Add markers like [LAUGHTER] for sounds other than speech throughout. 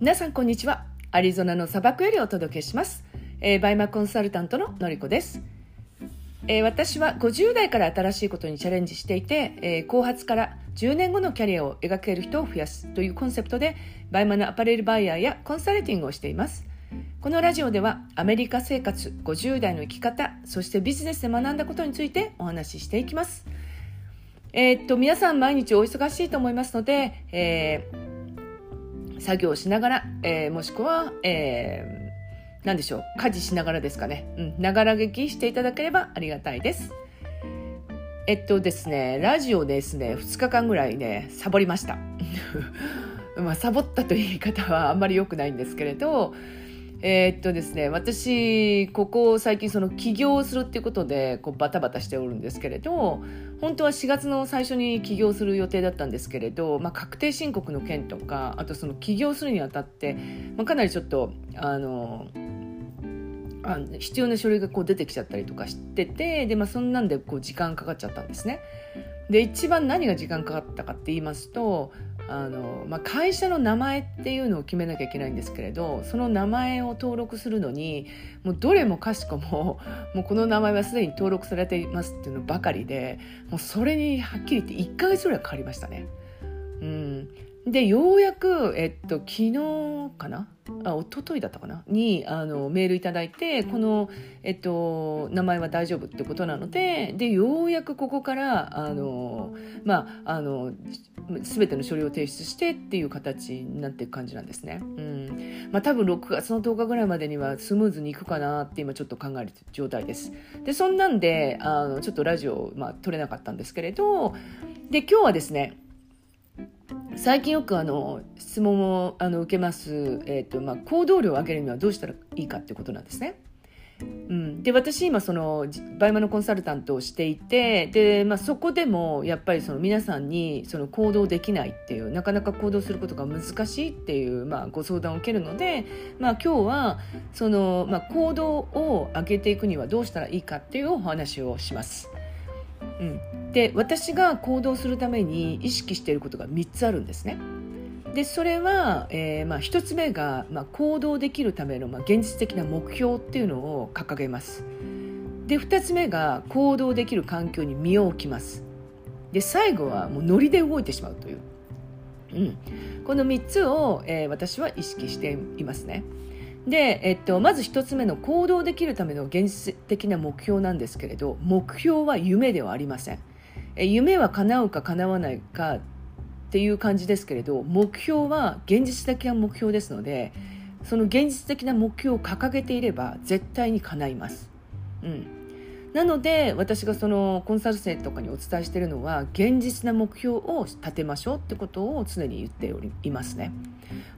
皆さんこんにちは。アリゾナの砂漠よりお届けします、えー BUYMA コンサルタントののりこです、えー私は50代から新しいことにチャレンジしていて、えー後発から10年後のキャリアを描ける人を増やすというコンセプトで BUYMA のアパレルバイヤーやコンサルティングをしています。このラジオではアメリカ生活50代の生き方そしてビジネスで学んだことについてお話ししていきます。えーっと皆さん毎日お忙しいと思いますので、えー作業しながら、えーもしくは、えー何でしょう家事しながらですかね。うん。ながら聞きしていただければありがたいです。えっとですねラジオですね2日間ぐらいねサボりました。[LAUGHS] まあサボったという言い方はあんまり良くないんですけれどえーっとですね私ここ最近その起業するっていうことでこうバタバタしておるんですけれど本当は4月の最初に起業する予定だったんですけれど、まあ、確定申告の件とかあとその起業するにあたって、まあ、かなりちょっとあのあ必要な書類がこう出てきちゃったりとかしててで、まあ、そんなんでこう時間かかっちゃったんですね。で一番何が時間かかったかって言いますとあの、まあ、会社の名前っていうのを決めなきゃいけないんですけれどその名前を登録するのにもうどれもかしこも [LAUGHS] もうこの名前はすでに登録されていますっていうのばかりでもうそれにはっきり言って1ヶ月ぐらいかかりましたね。うん、でようやく、えっと、昨日かな？あ一昨日だったかな？にあのメールいただいてこの、えっと、名前は大丈夫ってことなのででようやくここからあの、まあ、あの全ての書類を提出してっていう形になっていく感じなんですね。うんまあ、多分6月の10日ぐらいまでにはスムーズにいくかなって今ちょっと考える状態です。でそんなんであのちょっとラジオ、まあ、撮れなかったんですけれどで今日はですね最近よくあの質問をあの受けます、えーとまあ、行動量を上げるにはどうしたらいいかってことなんですね。うん、で私今その BUYMA のコンサルタントをしていてで、まあ、そこでもやっぱりその皆さんにその行動できないっていうなかなか行動することが難しいっていう、まあ、ご相談を受けるので、まあ、今日はその、まあ、行動を上げていくにはどうしたらいいかっていうお話をします。うん、で私が行動するために意識していることが3つあるんですね。でそれは、えーまあ、1つ目が、まあ、行動できるための、まあ、現実的な目標っていうのを掲げます。で2つ目が行動できる環境に身を置きます。で最後はもうノリで動いてしまうという、うん、この3つを、えー私は意識していますね。で、えっと、まず1つ目の行動できるための現実的な目標なんですけれど目標は夢ではありません。え夢は叶うか叶わないかっていう感じですけれど目標は現実的な目標ですのでその現実的な目標を掲げていれば絶対に叶います、うん、なので私がそのコンサル生とかにお伝えしているのは現実な目標を立てましょうってことを常に言っておりいますね、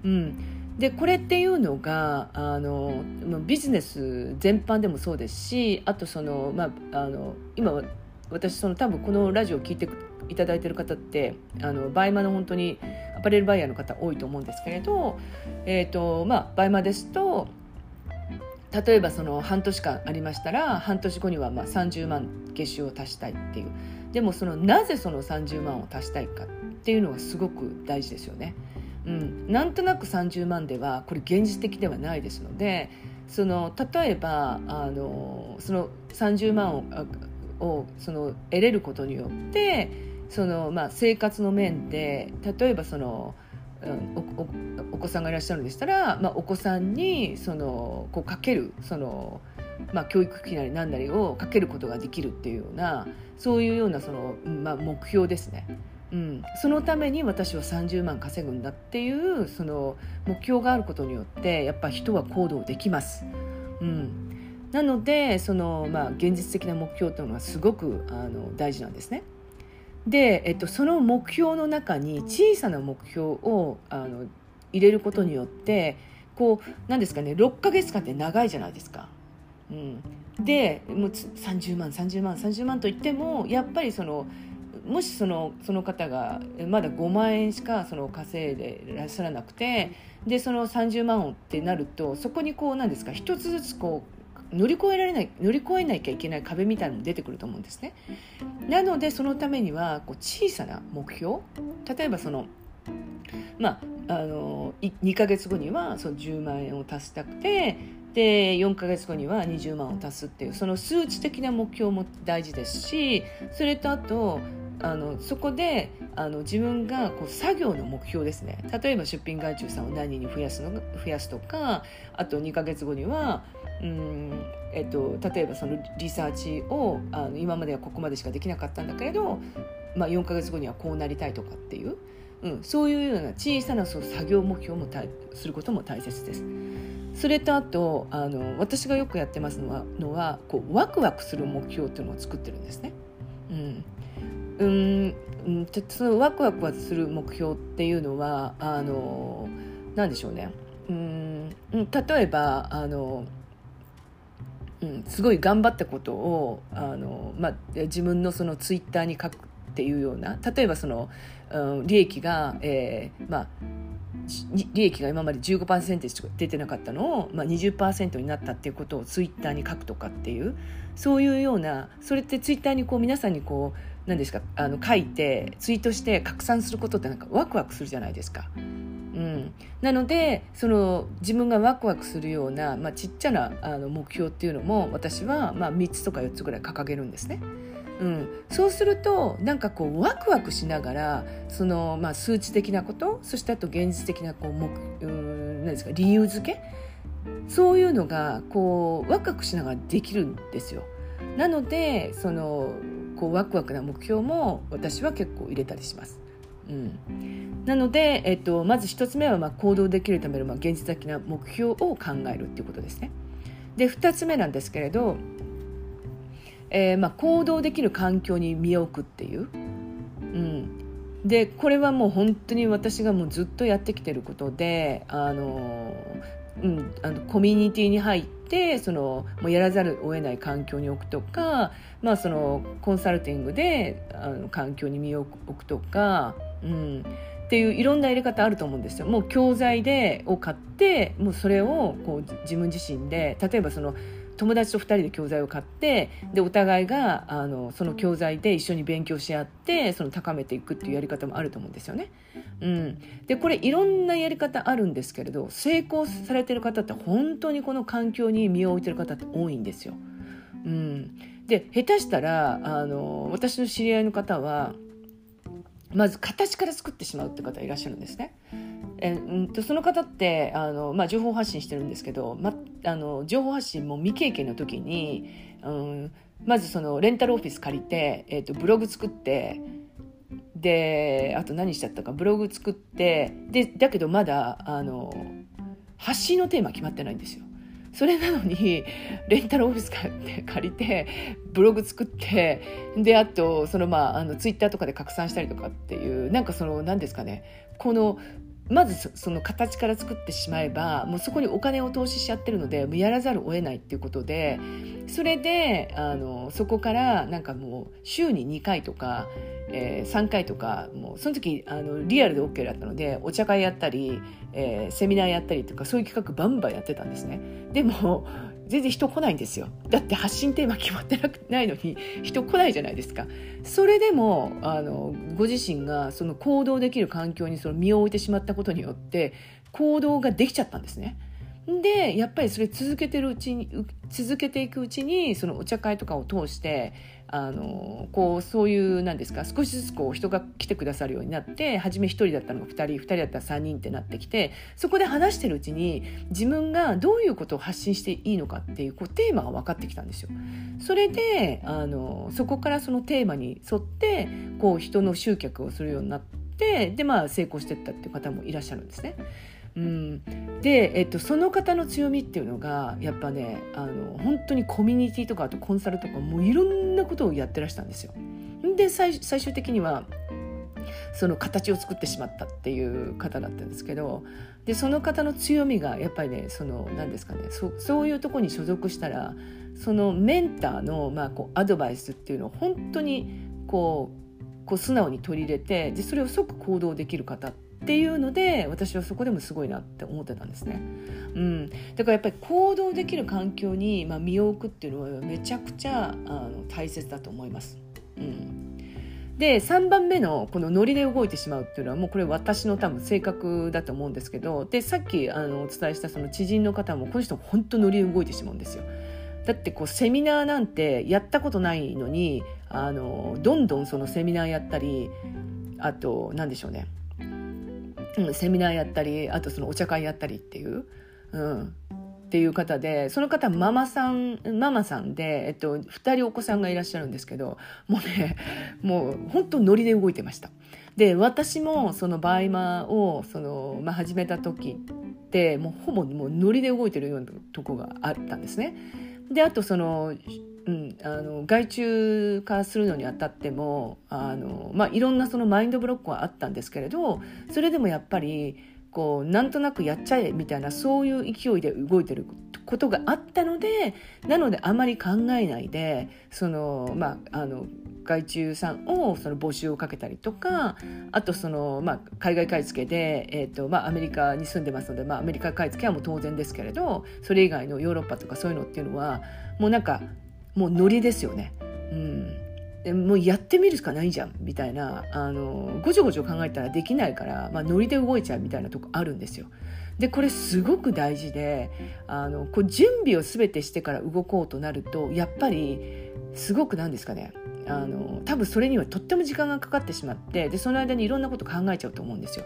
うん、でこれっていうのがあのビジネス全般でもそうですしあとその、まあ、あの今私その多分このラジオを聞いていただいている方ってあの BUYMA の本当にアパレルバイヤーの方多いと思うんですけれど、えーとまあ、 BUYMA ですと例えばその半年間ありましたら半年後にはまあ30万月収を足したいっていうでもそのなぜその30万を足したいかっていうのがすごく大事ですよね。うん、なんとなく30万ではこれ現実的ではないですのでその例えばあのその30万ををその得れることによってその、まあ、生活の面で例えばその、おお子さんがいらっしゃるんでしたら、まあ、お子さんにそのこうかけるその、まあ、教育費なり何なりをかけることができるっていうようなそういうようなその、まあ、目標ですね。うん、そのために私は30万稼ぐんだっていうその目標があることによってやっぱ人は行動できます。うん、なのでその、まあ、現実的な目標というのはすごくあの大事なんですね。で、えっと、その目標の中に小さな目標をあの入れることによってこうなんですかね6ヶ月間って長いじゃないですか。うん、でもう30万30万30万といってもやっぱりそのもしそのその方がまだ5万円しかその稼いでいらっしゃらなくてでその30万をってなるとそこにこうなんですか一つずつこう乗り越えられない乗り越えなきゃいけない壁みたいなのも出てくると思うんですね。なのでそのためにはこう小さな目標例えばそのまあ、あの2ヶ月後にはその10万円を足したくてで4ヶ月後には20万を足すっていうその数値的な目標も大事ですしそれとあとあのそこであの自分がこう作業の目標ですね例えば出品外注さんを何人に増やすの増やすとかあと2ヶ月後にはうんえっと、例えばそのリサーチをあの今まではここまでしかできなかったんだけれど、まあ、4ヶ月後にはこうなりたいとかっていう、うん、そういうような小さなそう作業目標もたすることも大切です。それとあとあの私がよくやってますのはのはこうワクワクする目標っていうのを作ってるんですね。うんうんうんそのワクワクする目標っていうのはあの何でしょうね。うん例えばあの、うん、すごい頑張ったことをあの、まあ、自分のそのツイッターに書くっていうような例えばその、うん、利益が、えー、まあ利益が今まで15%しか出てなかったのを、まあ、20%になったっていうことをツイッターに書くとかっていうそういうようなそれってツイッターにこう皆さんにこう何ですか？あの書いてツイートして拡散することってなんかワクワクするじゃないですか。うん、なのでその自分がワクワクするような、まあ、ちっちゃなあの目標っていうのも私は、まあ、3つとか4つぐらい掲げるんですね。うん、そうするとなんかこうワクワクしながらその、まあ、数値的なことそしてあと現実的なこう目うんですか理由付け？そういうのがこうワクワクしながらできるんですよ。なのでそのこうワクワクな目標も私は結構入れたりします。うん、なので、えっと、まず1つ目はまあ行動できるためのまあ現実的な目標を考えるっていうことですね。で2つ目なんですけれど、えー、まあ行動できる環境に身を置くっていう、うん、でこれはもう本当に私がもうずっとやってきてることであのうん、あのコミュニティに入ってそのもうやらざるを得ない環境に置くとか、まあ、そのコンサルティングであの環境に身を置くとか、うん、っていういろんなやり方あると思うんですよ。もう教材でを買ってもうそれをこう自分自身で例えばその友達と2人で教材を買ってでお互いがあのその教材で一緒に勉強し合ってその高めていくっていうやり方もあると思うんですよね。うん、でこれいろんなやり方あるんですけれど成功されてる方って本当にこの環境に身を置いてる方って多いんですよ。うん、で下手したらあの私の知り合いの方はまず形から作ってしまうって方いらっしゃるんですね。えうんとその方ってあの、まあ、情報発信してるんですけど、ま、あの情報発信も未経験の時に、うん、まずそのレンタルオフィス借りて、えーと、ブログ作ってであと何しちゃったかブログ作ってでだけどまだあの発信のテーマ決まってないんですよ。それなのにレンタルオフィス借りてブログ作ってであとそのまああのツイッターとかで拡散したりとかっていうなんかその何ですかねこのまずその形から作ってしまえばもうそこにお金を投資しちゃってるのでもうやらざるを得ないっていうことでそれであのそこからなんかもう週に2回とか、えー、3回とかもうその時あのリアルで OK だったのでお茶会やったり、えー、セミナーやったりとかそういう企画バンバンやってたんですね。でも全然人来ないんですよ。だって発信テーマ決まってなくないのに人来ないじゃないですか。それでもあのご自身がその行動できる環境にその身を置いてしまったことによって行動ができちゃったんですね。でやっぱりそれ続けてるうちに続けていくうちにそのお茶会とかを通してあのこうそういうなんですか少しずつこう人が来てくださるようになって初め1人だったのが2人2人だったら3人ってなってきてそこで話してるうちに自分がどういうことを発信していいのかっていうこうテーマが分かってきたんですよ。それであのそこからそのテーマに沿ってこう人の集客をするようになってで、まあ、成功していったっていう方もいらっしゃるんですね。うん、で、えっと、その方の強みっていうのがやっぱねあの本当にコミュニティとかあとコンサルとかもういろんなことをやってらしたんですよ。で最終的にはその形を作ってしまったっていう方だったんですけどでその方の強みがやっぱりねその何ですかねそそういうとこに所属したらそのメンターの、まあ、こうアドバイスっていうのを本当にこうこう素直に取り入れてでそれを即行動できる方ってっていうので私はそこでもすごいなって思ってたんですね。うん、だからやっぱり行動できる環境に、まあ、身を置くっていうのはめちゃくちゃあの大切だと思います。うんで3番目のこのノリで動いてしまうっていうのはもうこれ私の多分性格だと思うんですけどでさっきあのお伝えしたその知人の方もこの人本当ノリで動いてしまうんですよ。だってこうセミナーなんてやったことないのにあのどんどんそのセミナーやったりあと何でしょうね、うん、セミナーやったりあとそのお茶会やったりっていう、うん、っていう方でその方ママさんママさんで、えっと、2人お子さんがいらっしゃるんですけどもうねもう本当ノリで動いてました。で私もその BUYMA をその、まあ、始めた時ってもうほぼもうノリで動いてるようなとこがあったんですね。であとそのうん、あの外注化するのにあたってもあの、まあ、いろんなそのマインドブロックはあったんですけれどそれでもやっぱりこうなんとなくやっちゃえみたいなそういう勢いで動いてることがあったのでなのであまり考えないでその、まあ、あの外注さんをその募集をかけたりとかあとその、まあ、海外買い付けで、えーとまあ、アメリカに住んでますので、まあ、アメリカ買い付けはもう当然ですけれどそれ以外のヨーロッパとかそういうのっていうのはもうなんかもうノリですよね。うんでもうやってみるしかないじゃんみたいなあのごちょごちょ考えたらできないから、まあ、ノリで動いちゃうみたいなとこあるんですよ。でこれすごく大事であのこう準備を全てしてから動こうとなるとやっぱりすごくなんですかねあの多分それにはとっても時間がかかってしまってでその間にいろんなこと考えちゃうと思うんですよ。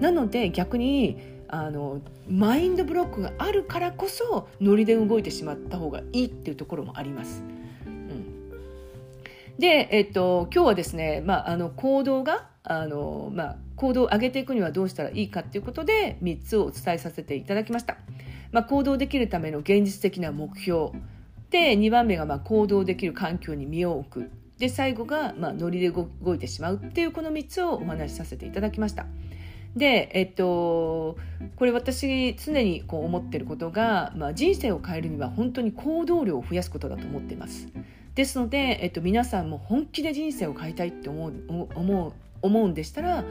なので逆にあのマインドブロックがあるからこそノリで動いてしまった方がいいっていうところもあります。で、えっと、今日はですね、まあ、あの行動があの、まあ、行動を上げていくにはどうしたらいいかということで3つをお伝えさせていただきました。まあ、行動できるための現実的な目標で2番目がまあ行動できる環境に身を置くで最後がまあノリで動いてしまうっていうこの3つをお話しさせていただきました。で、えっと、これ私常にこう思ってることが、まあ、人生を変えるには本当に行動量を増やすことだと思っています。ですので、えっと、皆さんも本気で人生を変えたいって思う思う思うんでしたら、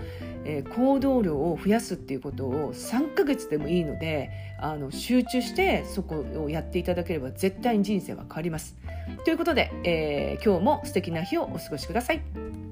えー、行動量を増やすっていうことを3ヶ月でもいいのであの集中してそこをやっていただければ絶対に人生は変わります。ということで、えー、今日も素敵な日をお過ごしください。